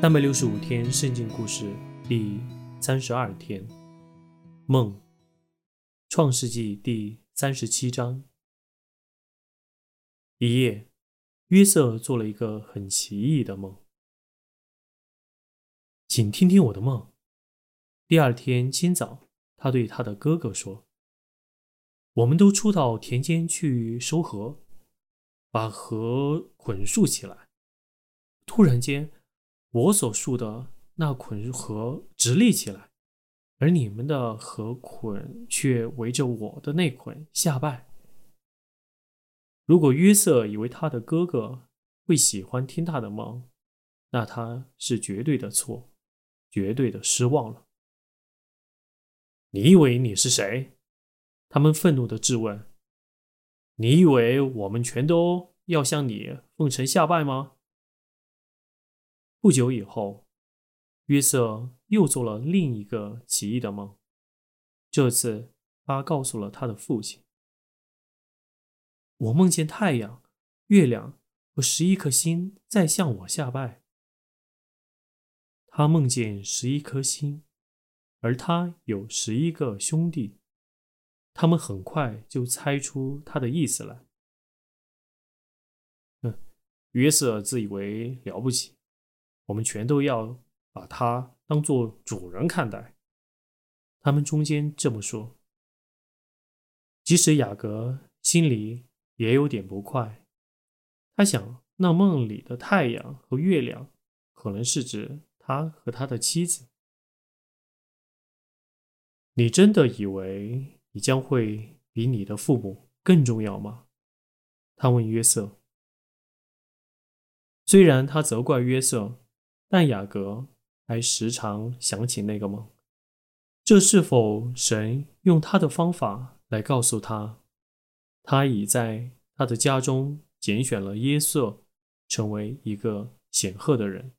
三百六十五天圣经故事第三十二天，梦。创世纪第三十七章。一夜，约瑟做了一个很奇异的梦。请听听我的梦。第二天清早，他对他的哥哥说：“我们都出到田间去收禾，把禾捆束起来。突然间。”我所束的那捆禾直立起来，而你们的禾捆却围着我的那捆下拜。如果约瑟以为他的哥哥会喜欢听他的梦，那他是绝对的错，绝对的失望了。你以为你是谁？他们愤怒的质问。你以为我们全都要向你奉承下拜吗？不久以后，约瑟又做了另一个奇异的梦。这次，他告诉了他的父亲：“我梦见太阳、月亮和十一颗星在向我下拜。”他梦见十一颗星，而他有十一个兄弟。他们很快就猜出他的意思来。哼，约瑟自以为了不起。我们全都要把他当做主人看待。他们中间这么说，即使雅各心里也有点不快。他想，那梦里的太阳和月亮，可能是指他和他的妻子。你真的以为你将会比你的父母更重要吗？他问约瑟。虽然他责怪约瑟。但雅各还时常想起那个梦，这是否神用他的方法来告诉他，他已在他的家中拣选了耶瑟，成为一个显赫的人？